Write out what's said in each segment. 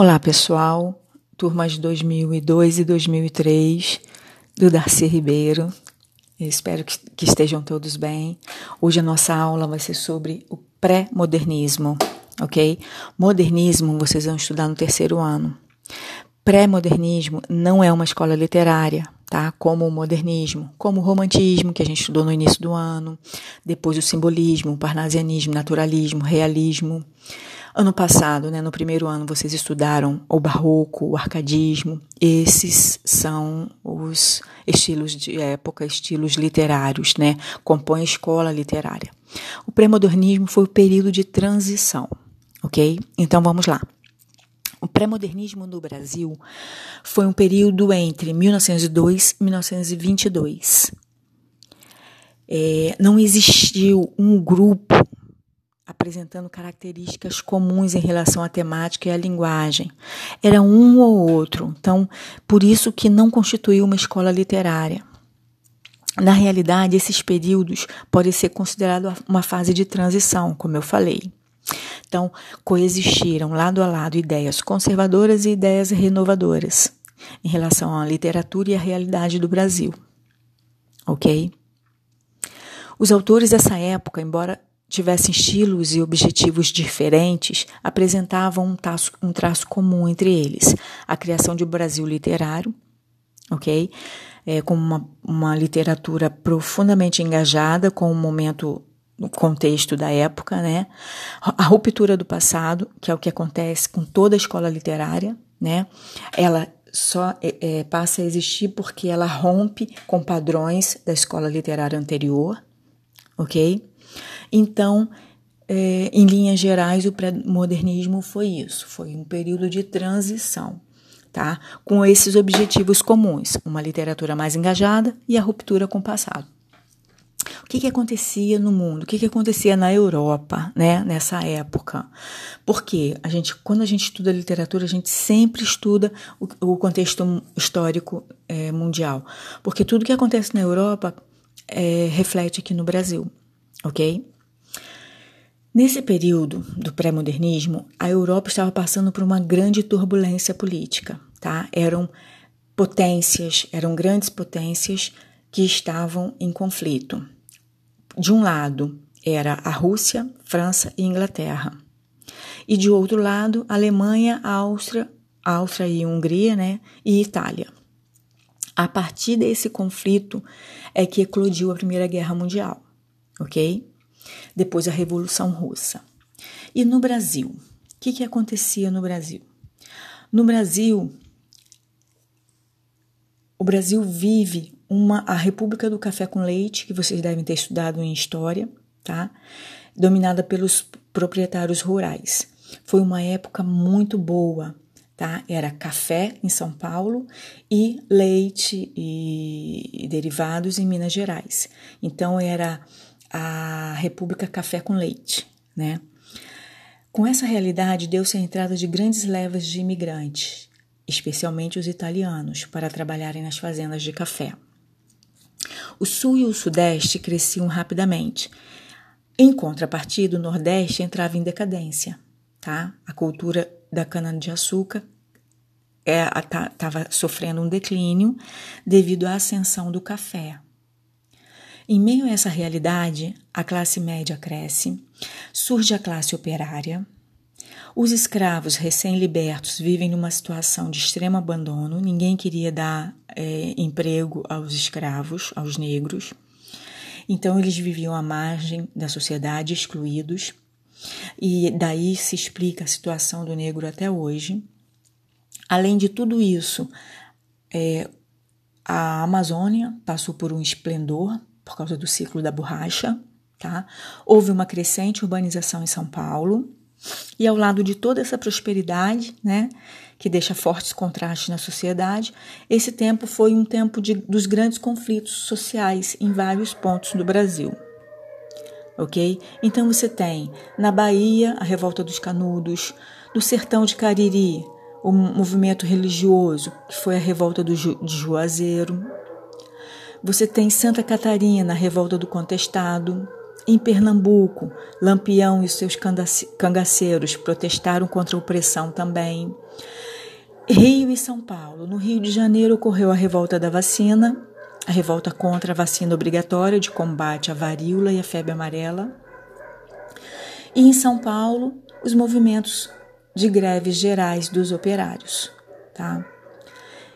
Olá, pessoal, turmas 2002 e 2003 do Darcy Ribeiro. Eu espero que, que estejam todos bem. Hoje a nossa aula vai ser sobre o pré-modernismo, ok? Modernismo vocês vão estudar no terceiro ano. Pré-modernismo não é uma escola literária, tá? Como o modernismo, como o romantismo, que a gente estudou no início do ano, depois o simbolismo, o parnasianismo, naturalismo, realismo. Ano passado, né, no primeiro ano, vocês estudaram o barroco, o arcadismo. Esses são os estilos de época, estilos literários, né? Compõem a escola literária. O pré-modernismo foi o período de transição, ok? Então vamos lá. O pré-modernismo no Brasil foi um período entre 1902 e 1922. É, não existiu um grupo apresentando características comuns em relação à temática e à linguagem. Era um ou outro, então, por isso que não constituiu uma escola literária. Na realidade, esses períodos podem ser considerados uma fase de transição, como eu falei. Então, coexistiram lado a lado ideias conservadoras e ideias renovadoras em relação à literatura e à realidade do Brasil. Ok? Os autores dessa época, embora tivessem estilos e objetivos diferentes, apresentavam um traço, um traço comum entre eles: a criação de um Brasil literário, ok? É, com uma, uma literatura profundamente engajada com o momento no contexto da época, né? A ruptura do passado, que é o que acontece com toda a escola literária, né? Ela só é, é, passa a existir porque ela rompe com padrões da escola literária anterior, ok? Então, é, em linhas gerais, o pré-modernismo foi isso, foi um período de transição, tá? Com esses objetivos comuns, uma literatura mais engajada e a ruptura com o passado. O que, que acontecia no mundo? O que, que acontecia na Europa, né, nessa época? Porque a gente, quando a gente estuda literatura, a gente sempre estuda o, o contexto histórico é, mundial, porque tudo que acontece na Europa é, reflete aqui no Brasil, ok? Nesse período do pré-modernismo, a Europa estava passando por uma grande turbulência política, tá? Eram potências, eram grandes potências que estavam em conflito. De um lado era a Rússia, França e Inglaterra. E de outro lado, Alemanha, Áustria, Áustria e Hungria, né, e Itália. A partir desse conflito é que eclodiu a Primeira Guerra Mundial, ok? depois a Revolução Russa. E no Brasil? O que, que acontecia no Brasil? No Brasil, o Brasil vive uma a República do Café com Leite, que vocês devem ter estudado em história, tá? Dominada pelos proprietários rurais. Foi uma época muito boa, tá? Era café em São Paulo e leite e, derivados em Minas Gerais. Então era a República Café com Leite, né? Com essa realidade, deu-se a entrada de grandes levas de imigrantes, especialmente os italianos, para trabalharem nas fazendas de café. O sul e o sudeste cresciam rapidamente. Em contrapartida, o nordeste entrava em decadência, tá? A cultura da cana-de-açúcar estava é, sofrendo um declínio devido à ascensão do café, em meio a essa realidade, a classe média cresce, surge a classe operária, os escravos recém-libertos vivem numa situação de extremo abandono, ninguém queria dar é, emprego aos escravos, aos negros. Então, eles viviam à margem da sociedade, excluídos, e daí se explica a situação do negro até hoje. Além de tudo isso, é, a Amazônia passou por um esplendor por causa do ciclo da borracha, tá? Houve uma crescente urbanização em São Paulo. E ao lado de toda essa prosperidade, né, que deixa fortes contrastes na sociedade, esse tempo foi um tempo de, dos grandes conflitos sociais em vários pontos do Brasil. Ok? Então você tem na Bahia a revolta dos Canudos, no sertão de Cariri o movimento religioso, que foi a revolta do de Juazeiro, você tem Santa Catarina, revolta do contestado, Em Pernambuco, Lampião e seus cangaceiros protestaram contra a opressão também. Rio e São Paulo. No Rio de Janeiro ocorreu a revolta da vacina, a revolta contra a vacina obrigatória de combate à varíola e à febre amarela. E em São Paulo, os movimentos de greves gerais dos operários, tá?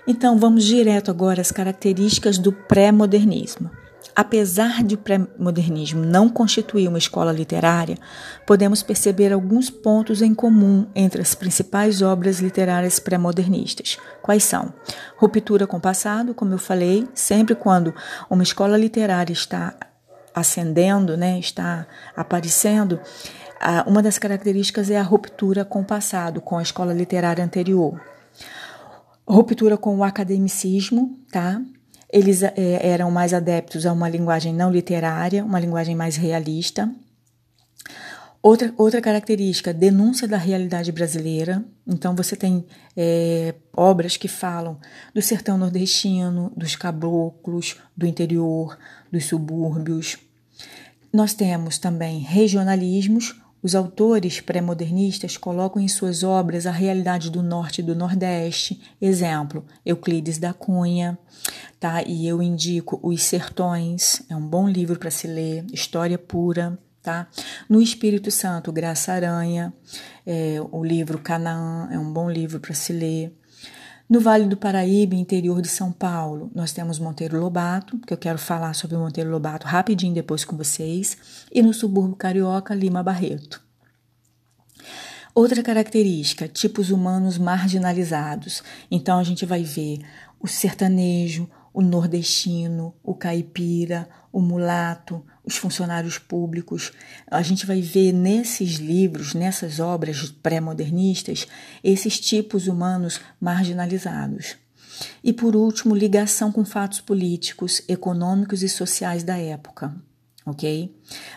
Então, vamos direto agora às características do pré-modernismo. Apesar de o pré-modernismo não constituir uma escola literária, podemos perceber alguns pontos em comum entre as principais obras literárias pré-modernistas. Quais são? Ruptura com o passado, como eu falei, sempre quando uma escola literária está ascendendo, né, está aparecendo, uma das características é a ruptura com o passado, com a escola literária anterior. Ruptura com o academicismo, tá? Eles é, eram mais adeptos a uma linguagem não literária, uma linguagem mais realista. Outra, outra característica, denúncia da realidade brasileira. Então, você tem é, obras que falam do sertão nordestino, dos caboclos, do interior, dos subúrbios. Nós temos também regionalismos, os autores pré-modernistas colocam em suas obras a realidade do norte e do nordeste. Exemplo, Euclides da Cunha, tá? E eu indico Os Sertões, é um bom livro para se ler, história pura, tá? No Espírito Santo, Graça Aranha, é, o livro Canaã é um bom livro para se ler. No Vale do Paraíba, interior de São Paulo, nós temos Monteiro Lobato, que eu quero falar sobre Monteiro Lobato rapidinho depois com vocês, e no subúrbio carioca, Lima Barreto. Outra característica, tipos humanos marginalizados. Então a gente vai ver o sertanejo, o nordestino, o caipira, o mulato, os funcionários públicos. A gente vai ver nesses livros, nessas obras pré-modernistas, esses tipos humanos marginalizados. E por último, ligação com fatos políticos, econômicos e sociais da época, ok?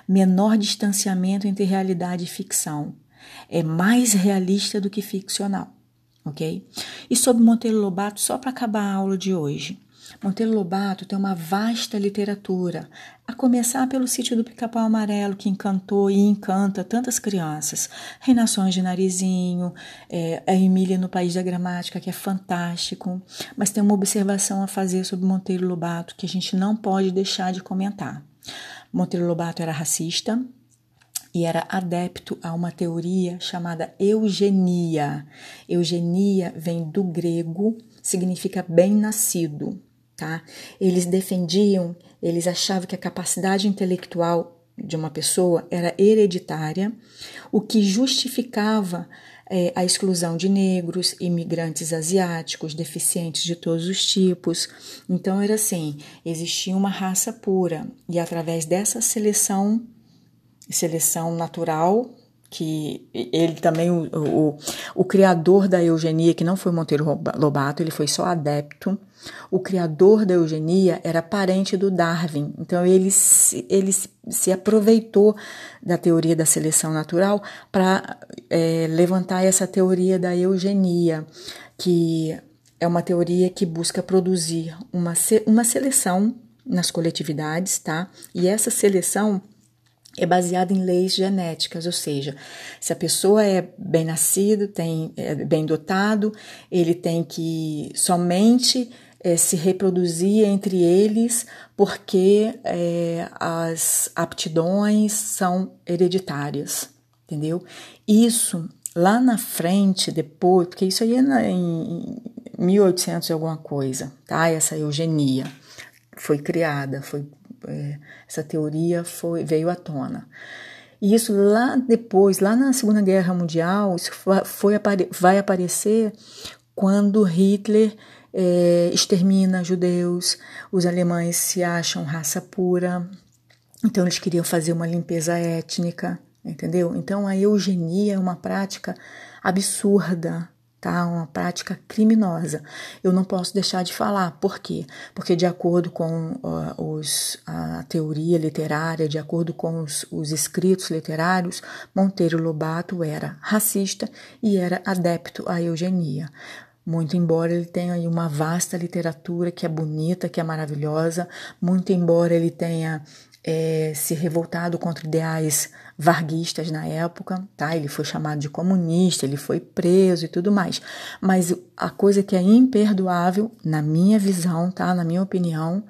Menor distanciamento entre realidade e ficção. É mais realista do que ficcional, ok? E sobre Monteiro Lobato, só para acabar a aula de hoje. Monteiro Lobato tem uma vasta literatura, a começar pelo sítio do Pica-Pau Amarelo, que encantou e encanta tantas crianças. Reinações de Narizinho, é, a Emília no País da Gramática, que é fantástico. Mas tem uma observação a fazer sobre Monteiro Lobato que a gente não pode deixar de comentar. Monteiro Lobato era racista, e era adepto a uma teoria chamada eugenia. Eugenia vem do grego, significa bem-nascido tá? Eles defendiam, eles achavam que a capacidade intelectual de uma pessoa era hereditária, o que justificava é, a exclusão de negros, imigrantes asiáticos, deficientes de todos os tipos. Então era assim, existia uma raça pura e através dessa seleção, seleção natural, que ele também, o, o, o criador da eugenia, que não foi Monteiro Lobato, ele foi só adepto, o criador da eugenia era parente do Darwin, então ele se, ele se aproveitou da teoria da seleção natural para é, levantar essa teoria da eugenia, que é uma teoria que busca produzir uma, uma seleção nas coletividades, tá? E essa seleção é baseada em leis genéticas, ou seja, se a pessoa é bem nascido, tem é bem dotado, ele tem que somente é, se reproduzir entre eles porque é, as aptidões são hereditárias, entendeu? Isso lá na frente, depois, porque isso aí é em 1800 e alguma coisa, tá? Essa eugenia foi criada, foi é, essa teoria foi veio à tona. E isso lá depois, lá na Segunda Guerra Mundial, isso foi, vai aparecer quando Hitler é, extermina judeus, os alemães se acham raça pura, então eles queriam fazer uma limpeza étnica, entendeu? Então a eugenia é uma prática absurda, tá? Uma prática criminosa. Eu não posso deixar de falar, por quê? Porque de acordo com uh, os, a teoria literária, de acordo com os, os escritos literários, Monteiro Lobato era racista e era adepto à eugenia. Muito embora ele tenha uma vasta literatura que é bonita, que é maravilhosa, muito embora ele tenha é, se revoltado contra ideais varguistas na época, tá? Ele foi chamado de comunista, ele foi preso e tudo mais. Mas a coisa que é imperdoável, na minha visão, tá? Na minha opinião,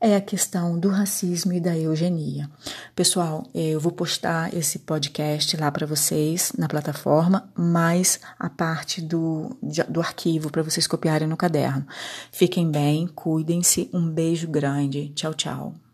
é a questão do racismo e da eugenia. Pessoal, eu vou postar esse podcast lá para vocês na plataforma, mais a parte do, do arquivo para vocês copiarem no caderno. Fiquem bem, cuidem-se, um beijo grande. Tchau, tchau.